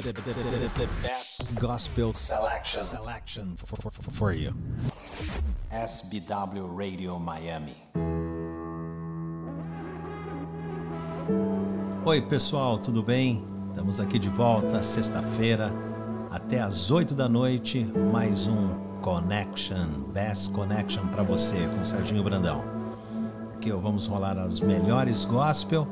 the, the, the, the best gospel selection, selection for, for, for, for you. SBW Radio Miami. Oi, pessoal, tudo bem? Estamos aqui de volta sexta-feira, até às 8 da noite, mais um Connection, Best Connection para você com o Serginho Brandão. Aqui vamos rolar as melhores gospel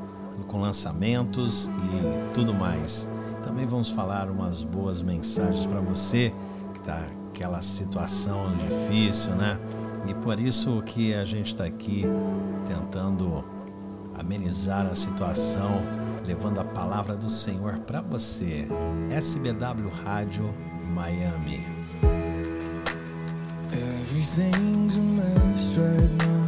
com lançamentos e tudo mais. Também vamos falar umas boas mensagens para você que está aquela situação difícil, né? E por isso que a gente está aqui tentando amenizar a situação, levando a palavra do Senhor para você. SBW Rádio Miami. Everything's a mess right now.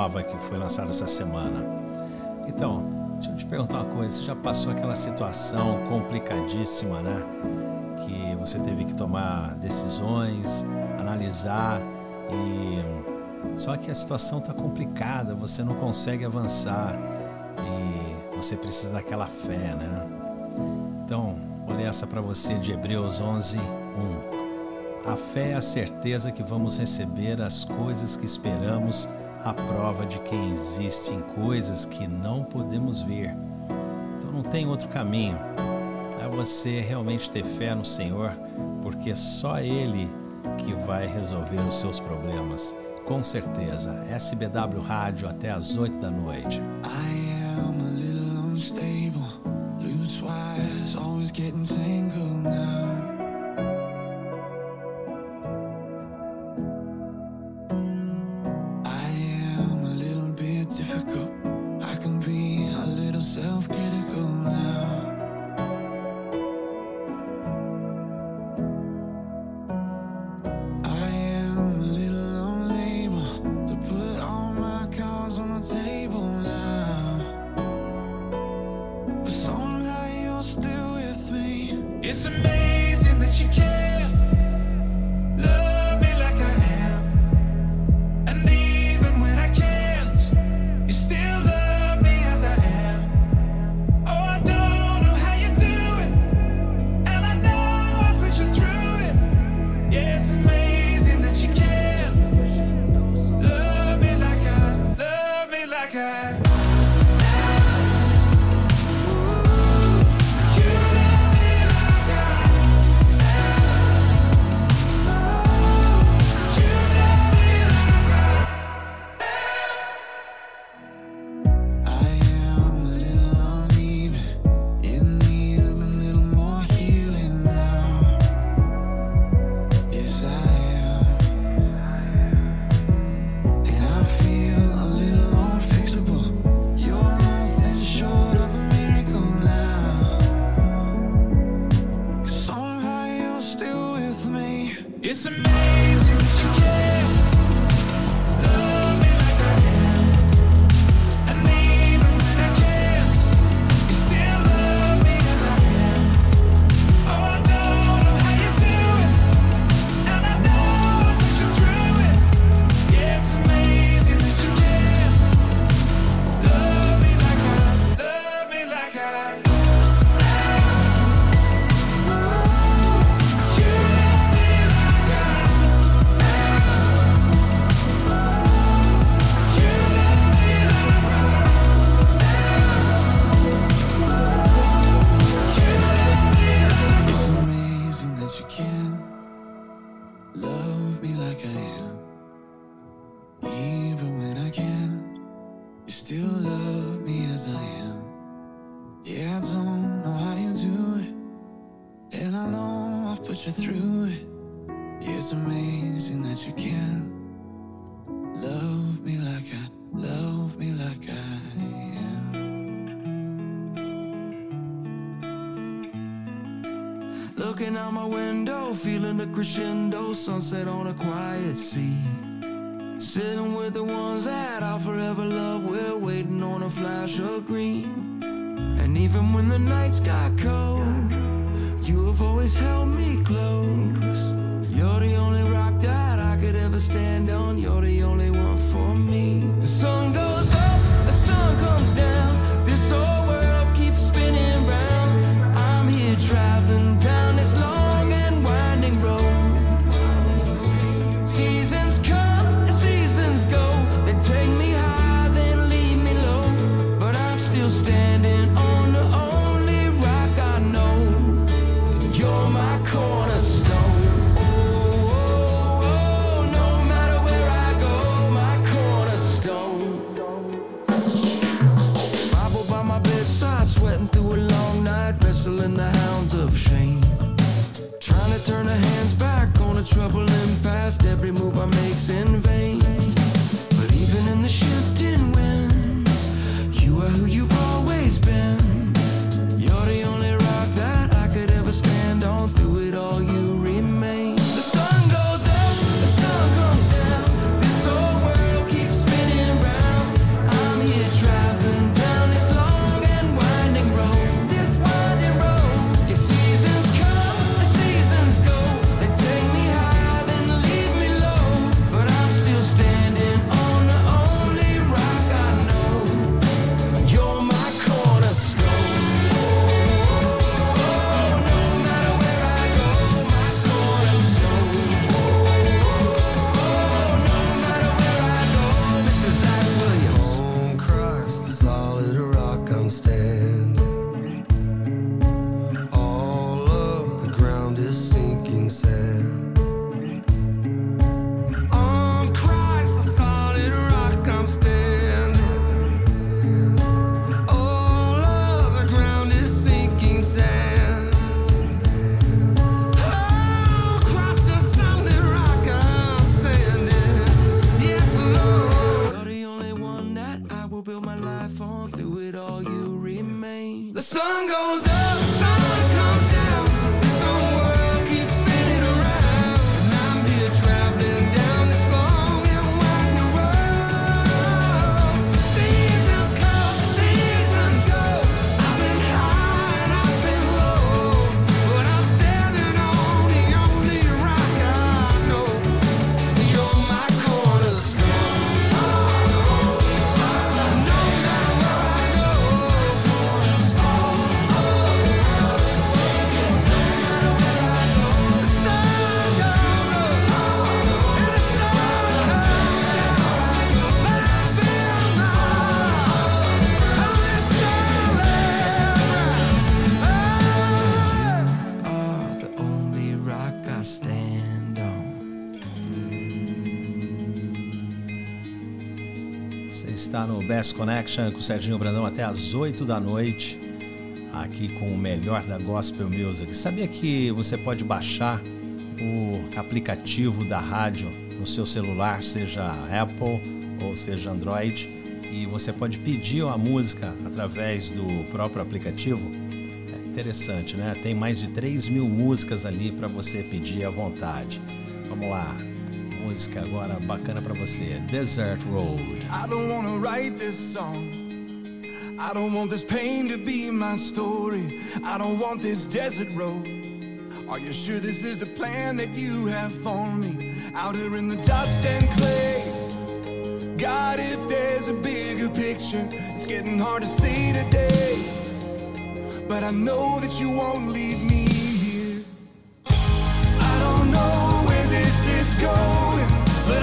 nova que foi lançada essa semana. Então, deixa eu te perguntar uma coisa: você já passou aquela situação complicadíssima, né? Que você teve que tomar decisões, analisar e. Só que a situação está complicada, você não consegue avançar e você precisa daquela fé, né? Então, olha essa para você de Hebreus 11, 1. A fé é a certeza que vamos receber as coisas que esperamos a prova de que existem coisas que não podemos ver. Então não tem outro caminho. É você realmente ter fé no Senhor, porque é só Ele que vai resolver os seus problemas. Com certeza. SBW Rádio até às 8 da noite. crescendo, sunset on a quiet sea. Sitting with the ones that I'll forever love, we're waiting on a flash of green. And even when the nights got cold, you have always held me close. You're the only rock that I could ever stand on, you're the only one. sin Best Connection com o Serginho Brandão até às 8 da noite, aqui com o melhor da Gospel Music. Sabia que você pode baixar o aplicativo da rádio no seu celular, seja Apple ou seja Android, e você pode pedir a música através do próprio aplicativo? É interessante, né? Tem mais de 3 mil músicas ali para você pedir à vontade. Vamos lá, música agora bacana para você: Desert Road. I don't wanna write this song. I don't want this pain to be my story. I don't want this desert road. Are you sure this is the plan that you have for me? Out here in the dust and clay. God, if there's a bigger picture, it's getting hard to see today. But I know that you won't leave me here. I don't know where this is going,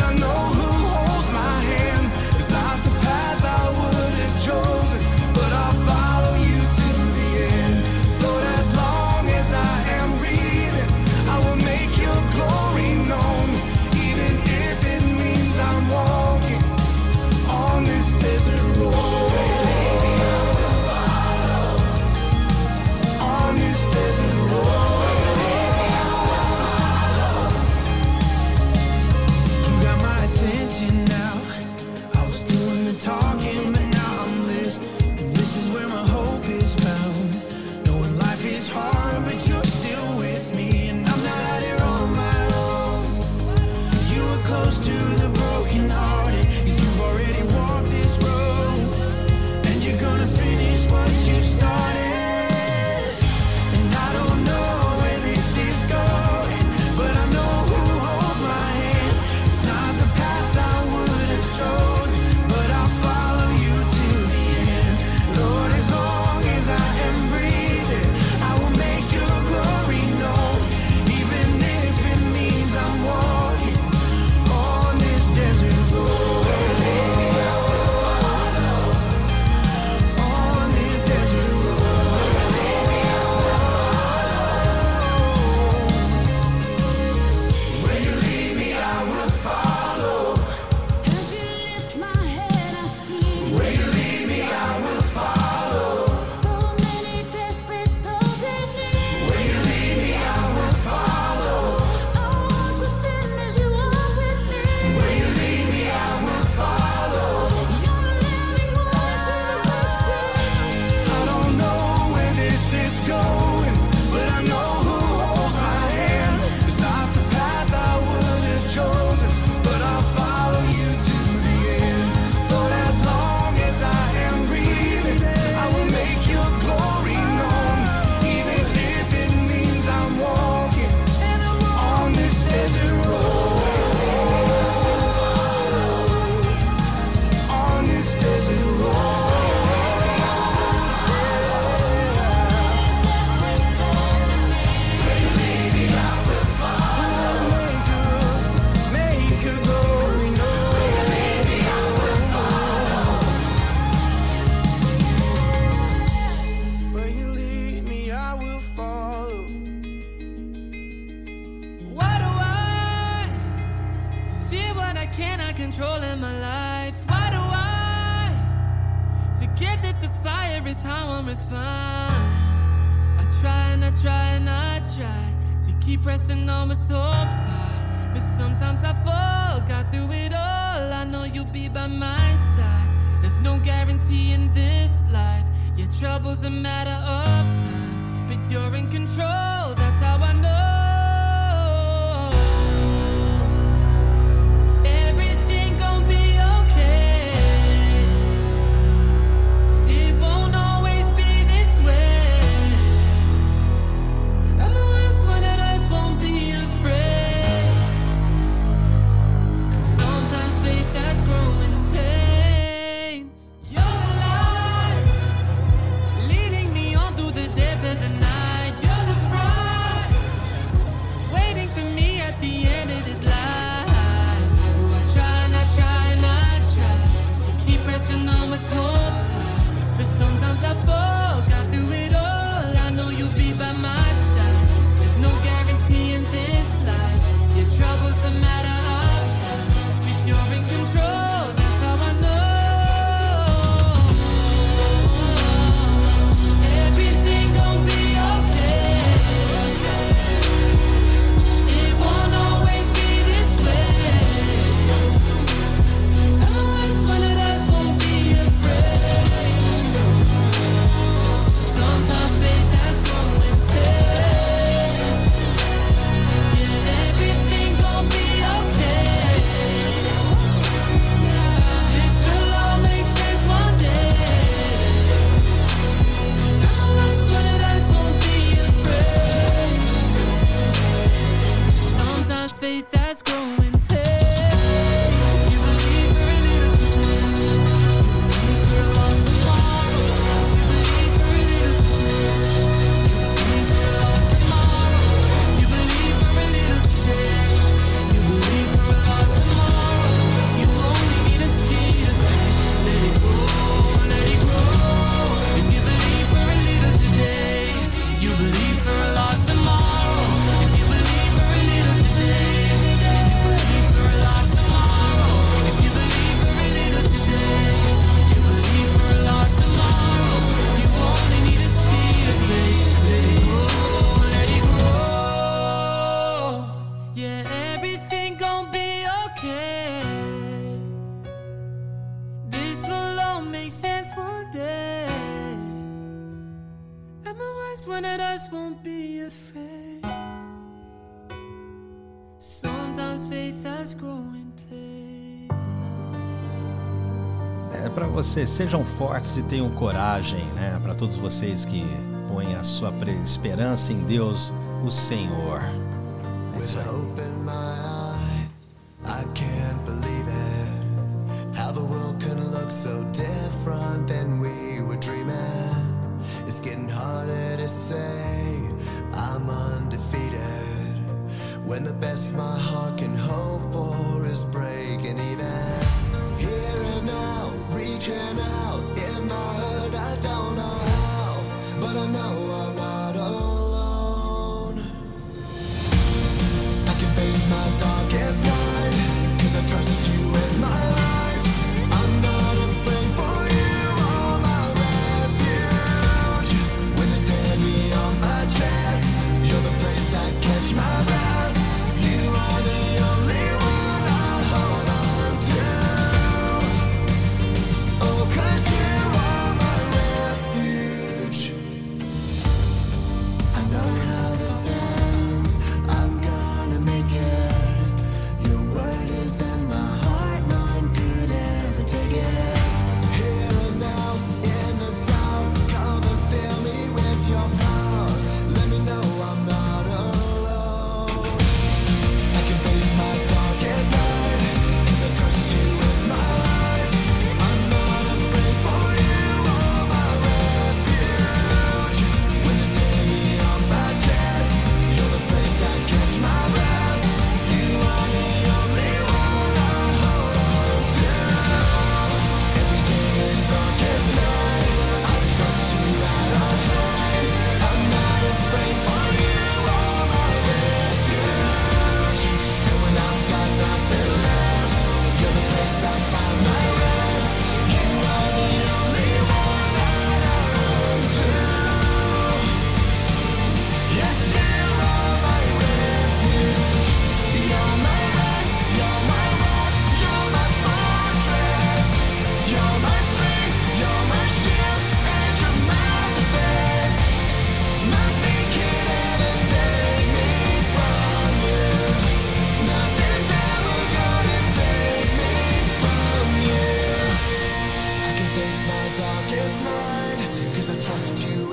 I know controlling my life. Why do I forget that the fire is how I'm refined? I try and I try and I try to keep pressing on with hopes high. But sometimes I fall, got through it all. I know you'll be by my side. There's no guarantee in this life. Your trouble's a matter of time. But you're in control, that's how I know. sejam fortes e tenham coragem, né? Para todos vocês que põem a sua esperança em Deus, o Senhor. É isso aí.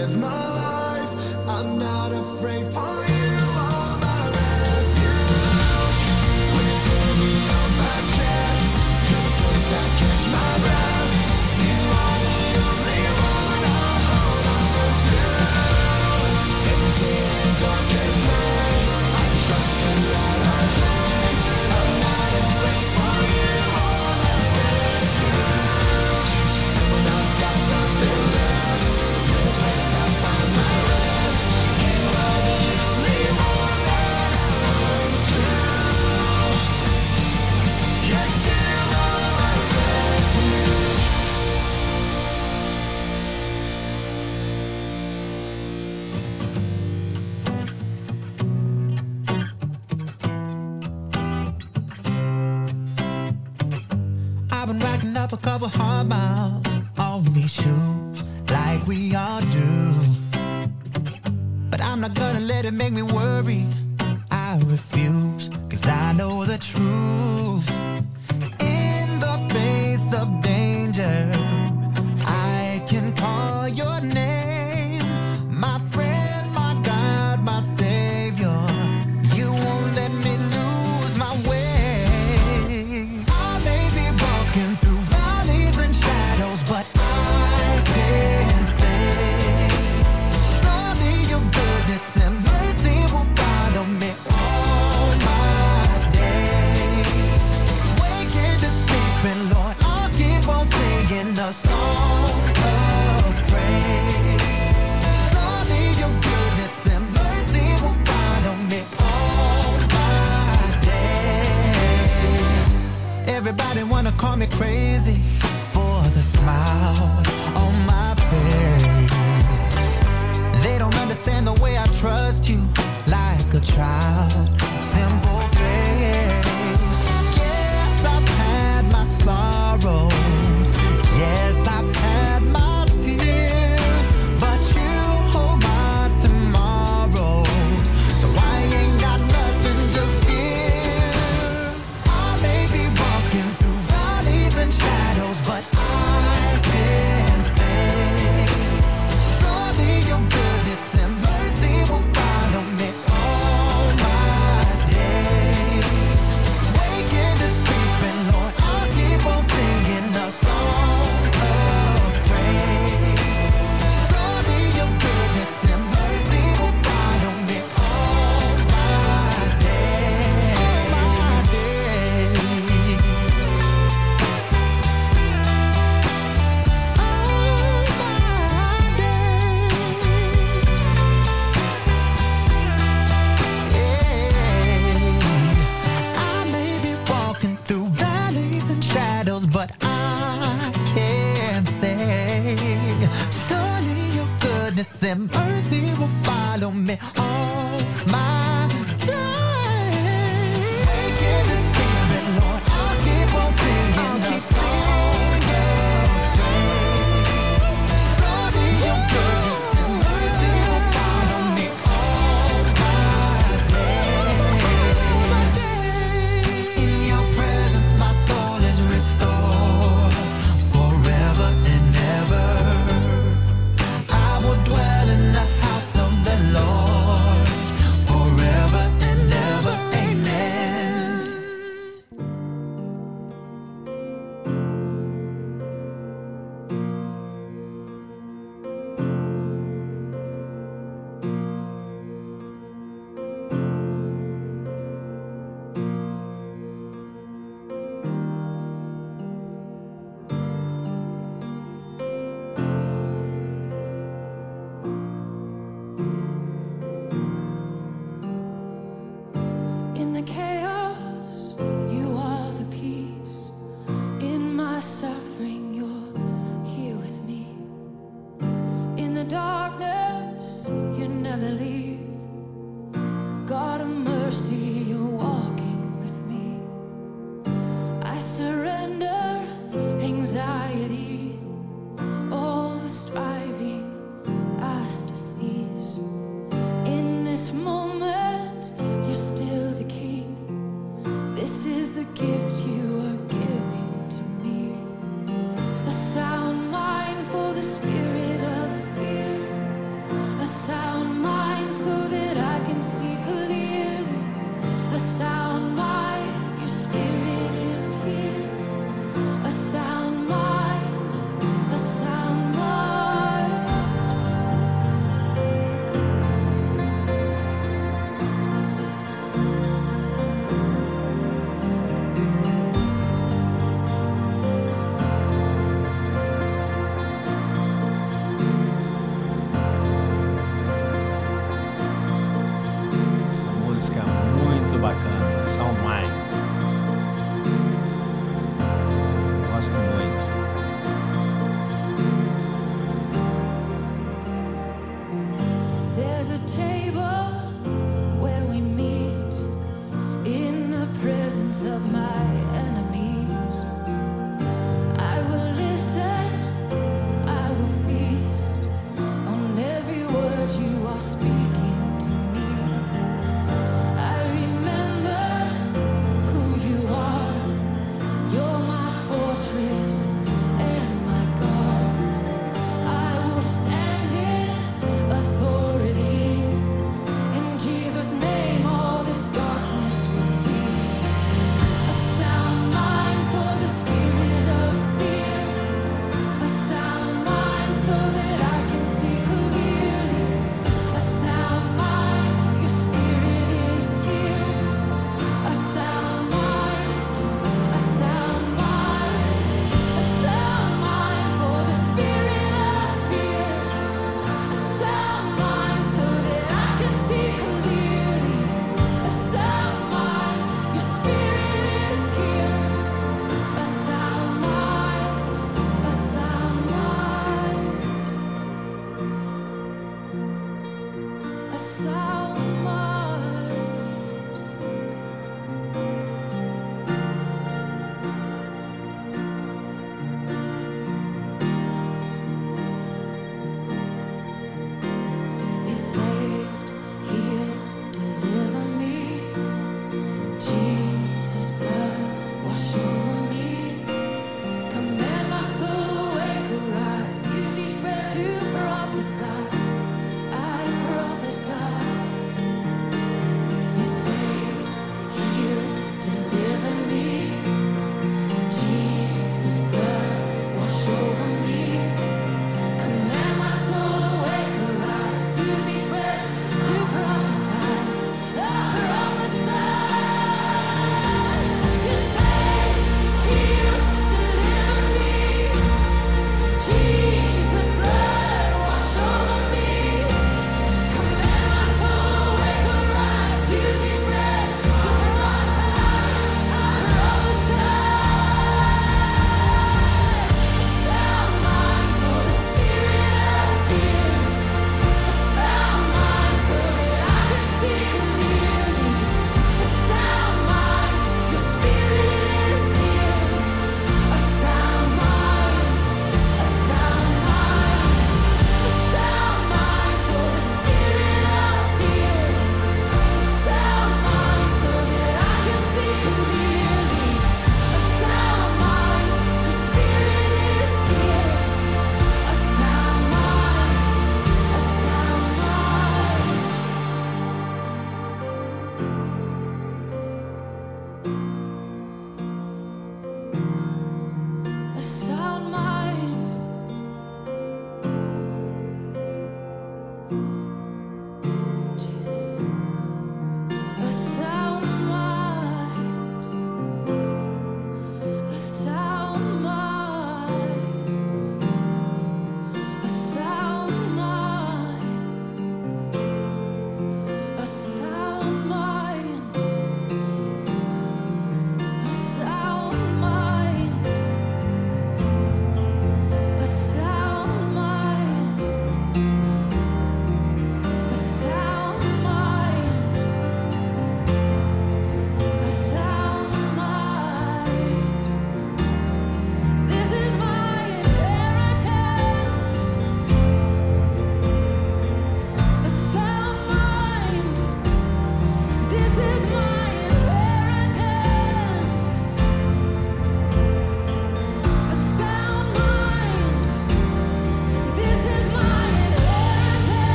with my life. I'm not afraid for make me worry. gonna call me crazy for the smile on my face. They don't understand the way I trust you like a child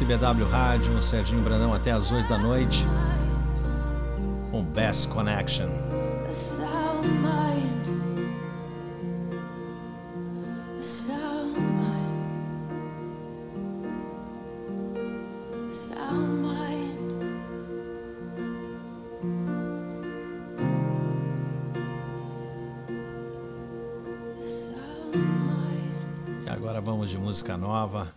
CBW Rádio, Serginho Brandão até as 8 da noite. Um Best Connection. E agora vamos de música nova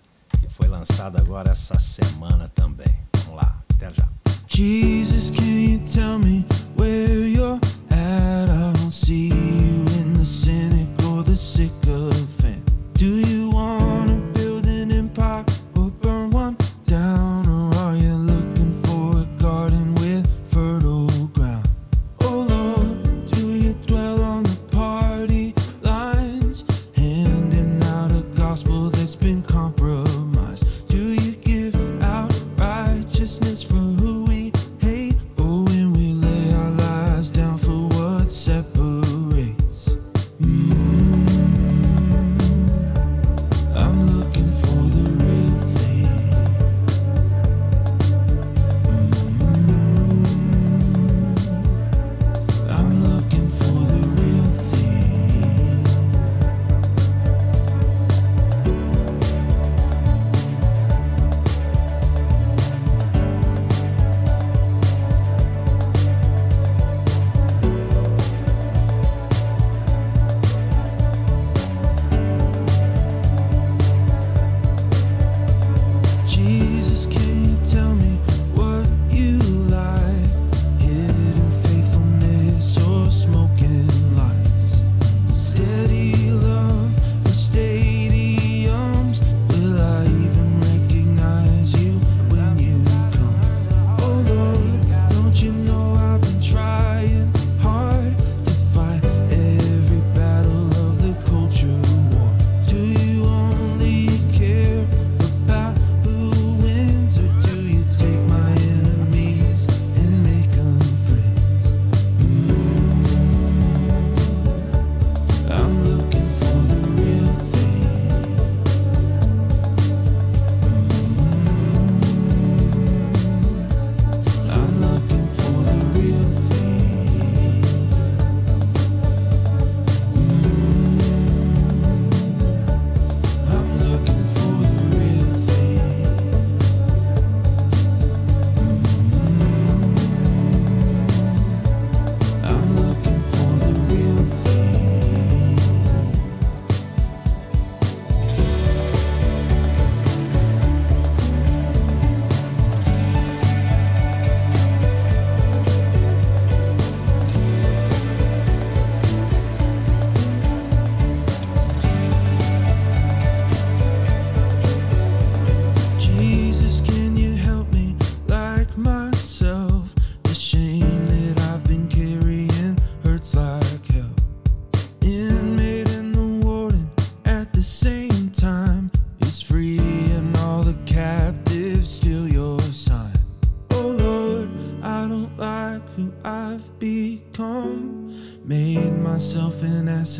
lançado agora essa semana também. Vamos lá, até já. Jesus,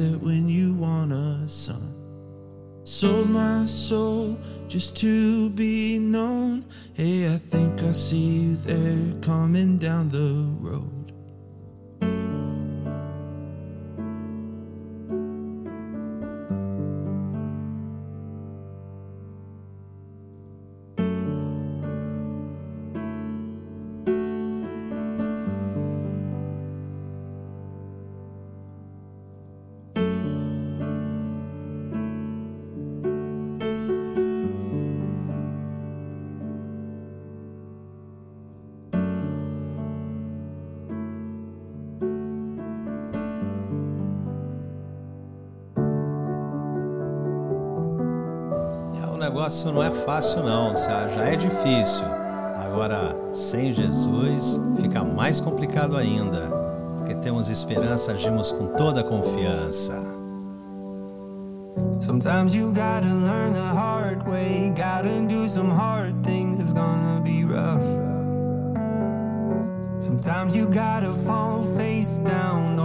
it when you want a son. Sold my soul just to be known. Hey, I think I see you there coming down the road. fácil não é fácil não, já é difícil. Agora, sem Jesus, fica mais complicado ainda, porque temos esperança, agimos com toda confiança. Sometimes you gotta learn the hard way, gotta do some hard things, it's gonna be rough. Sometimes you gotta fall face down,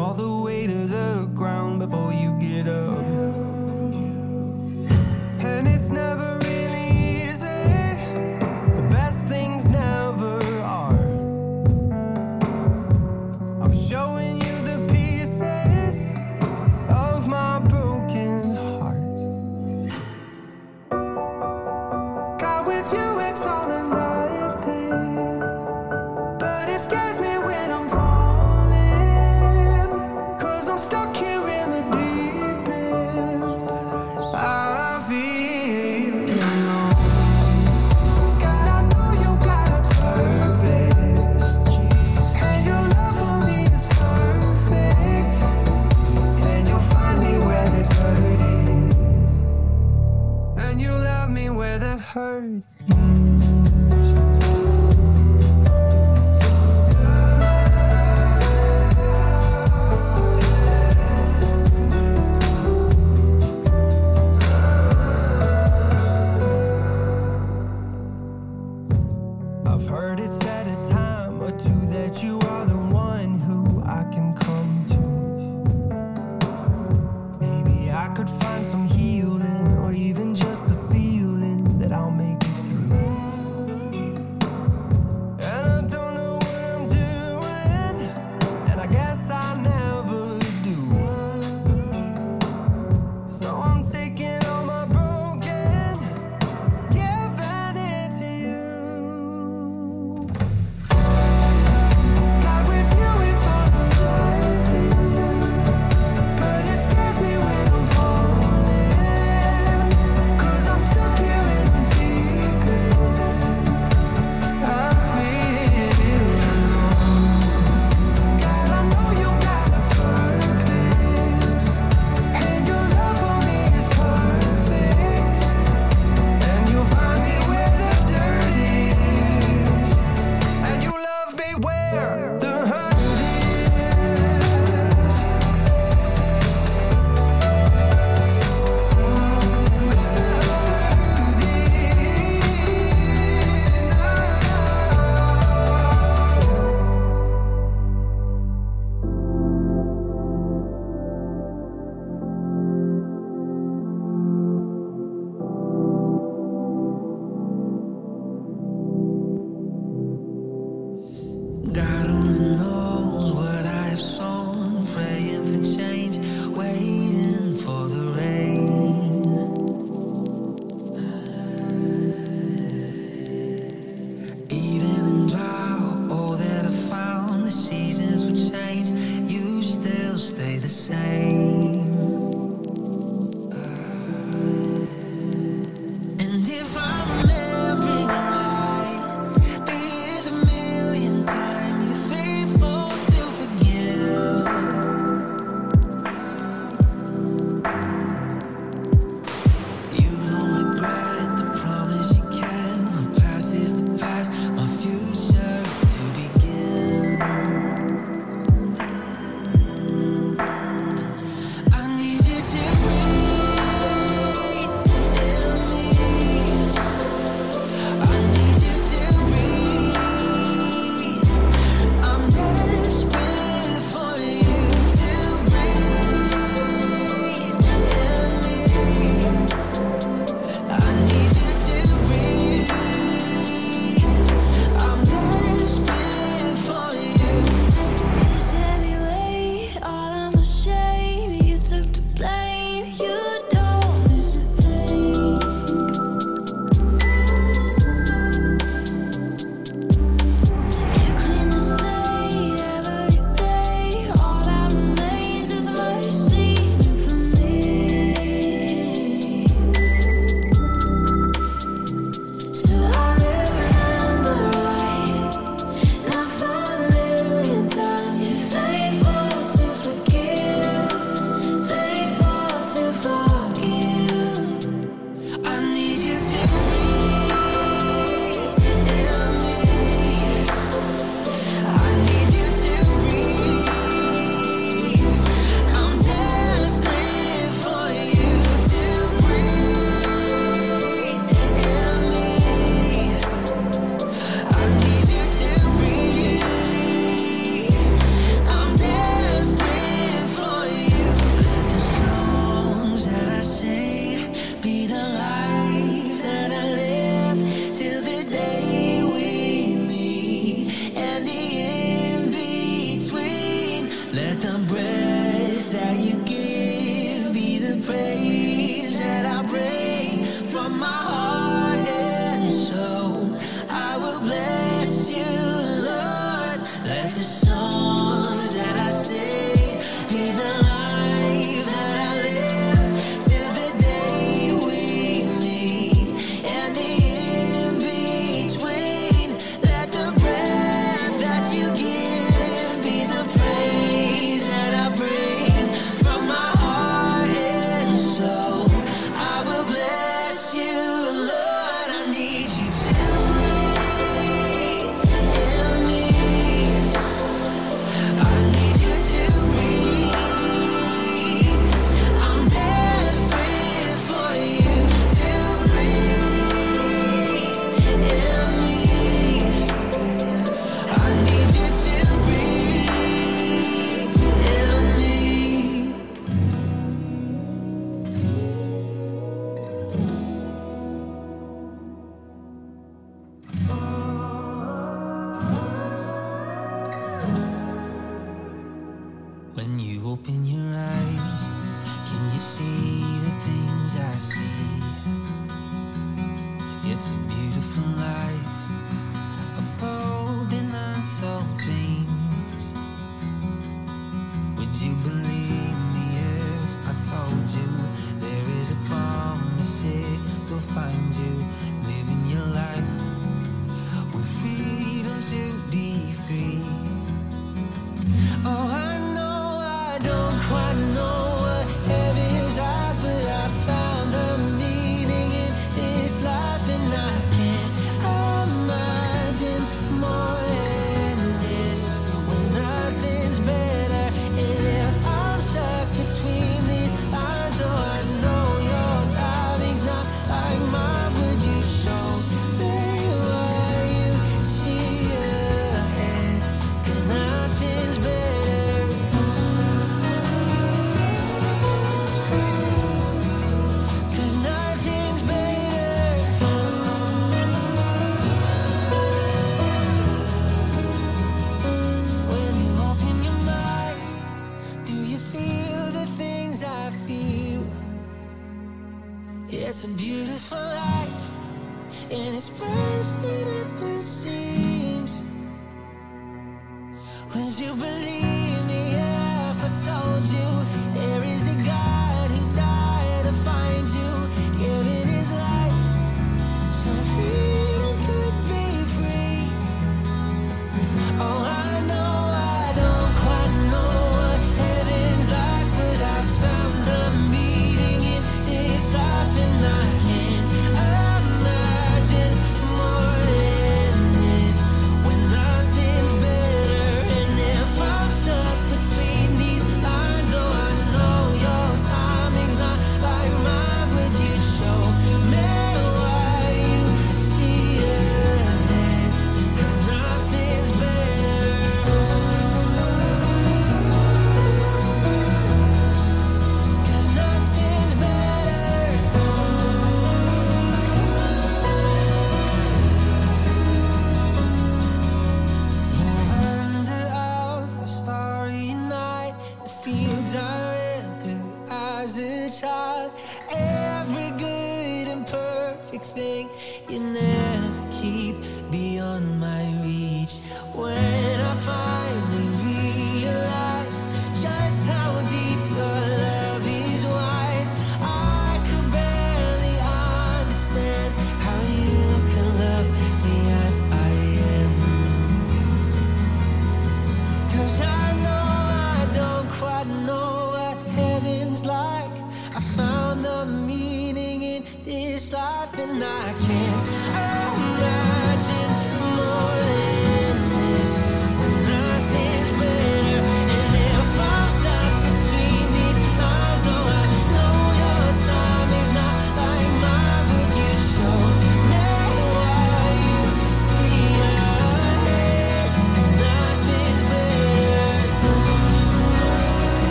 And I can't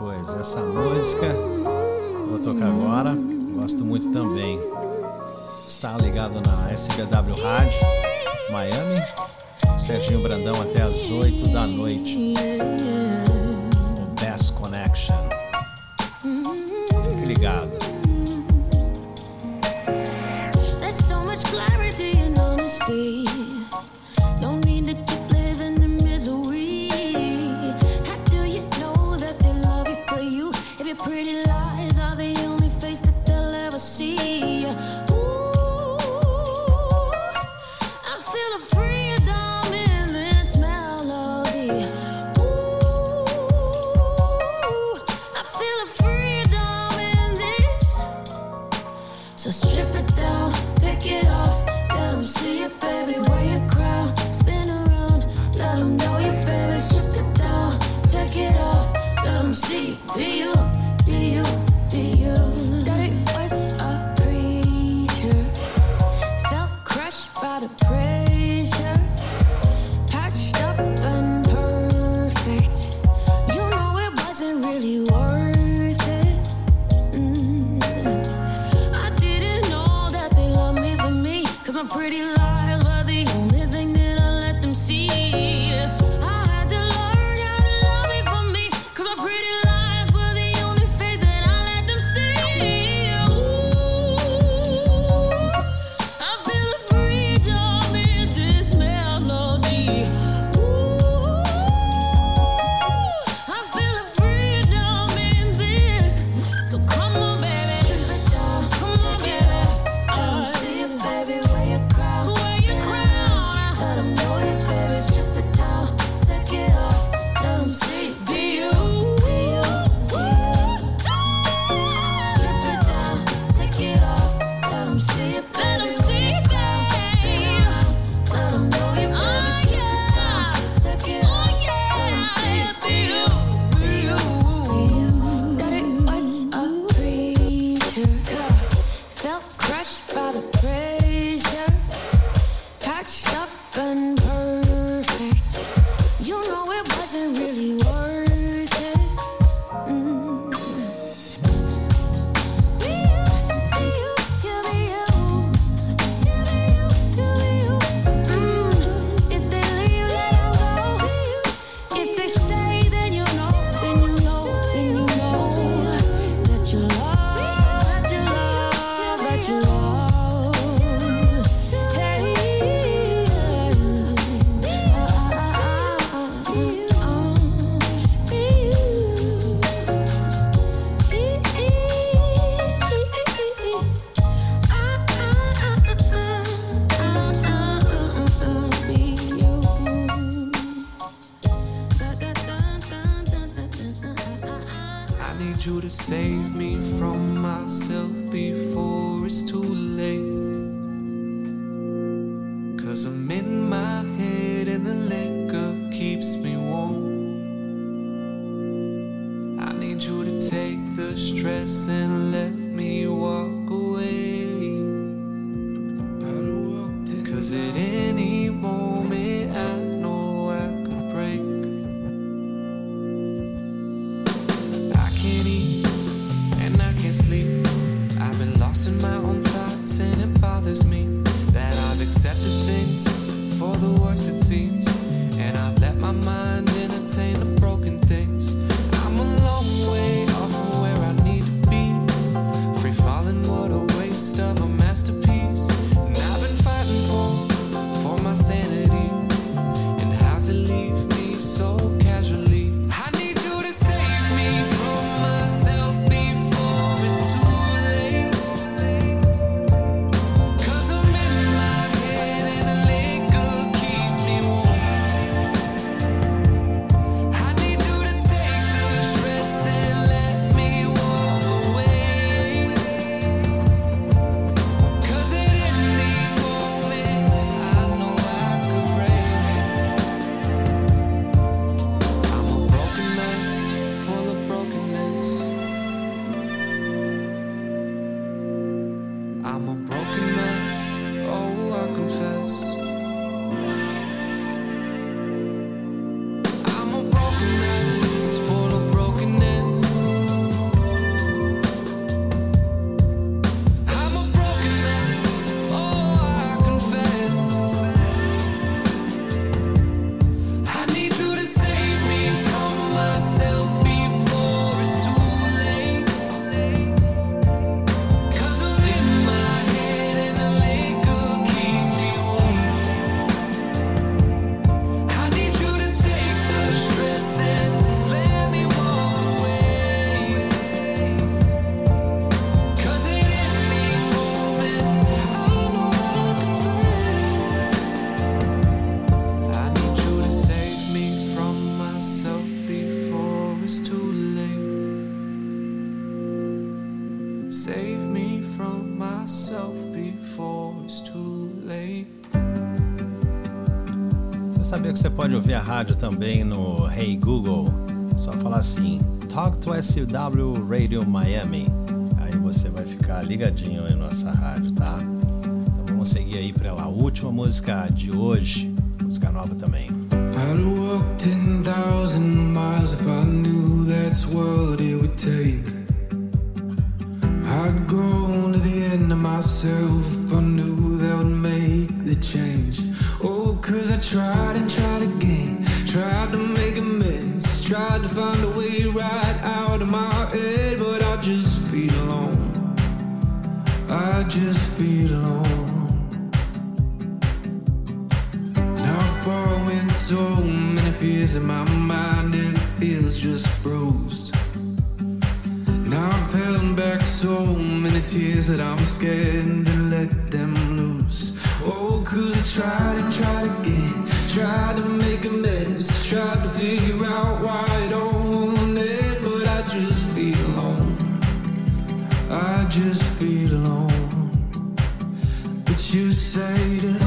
coisa. Essa música vou tocar agora, gosto muito também. Está ligado na SBW Rádio, Miami. Serginho Brandão até as 8 da noite. O Best Connection. Fique ligado. Do you? too. pode ouvir a rádio também no Hey Google. Só falar assim: Talk to SW Radio Miami. Aí você vai ficar ligadinho em nossa rádio, tá? Então vamos seguir aí para a última música de hoje. so many fears in my mind, it feels just bruised. Now I'm feeling back so many tears that I'm scared to let them loose. Oh, cause I tried and tried again, tried to make amends, tried to figure out why it all ended, but I just feel alone. I just feel alone. But you say to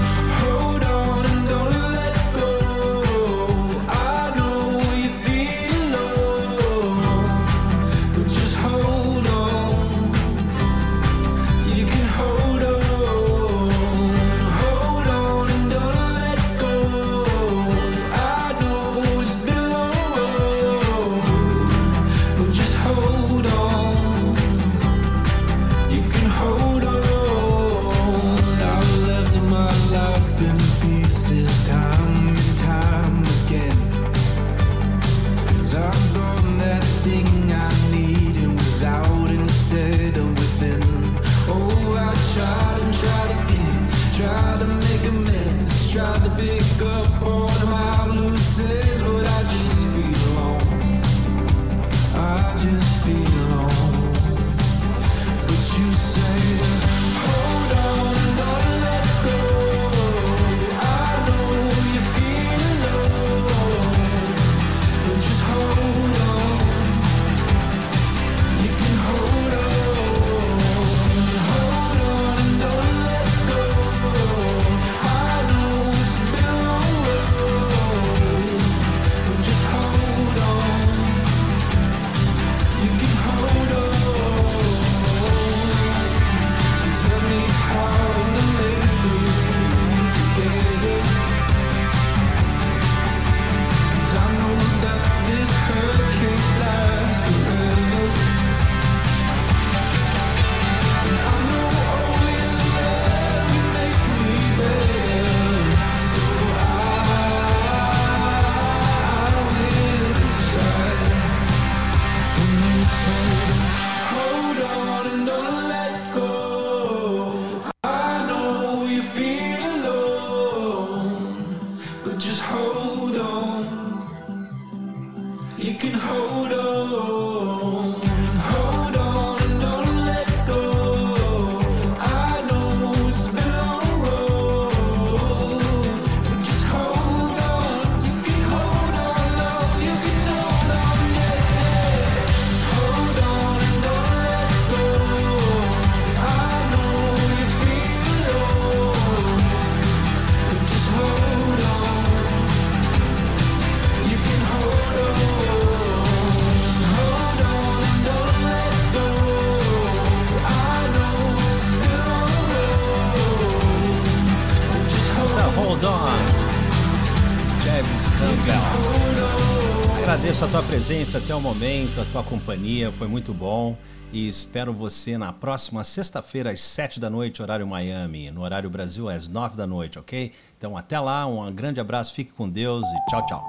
até o momento, a tua companhia, foi muito bom. E espero você na próxima sexta-feira, às 7 da noite, horário Miami. No horário Brasil, às 9 da noite, ok? Então até lá, um grande abraço, fique com Deus e tchau, tchau.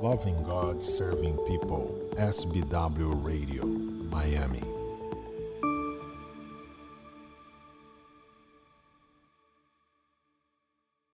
Loving God, Serving People, SBW Radio, Miami.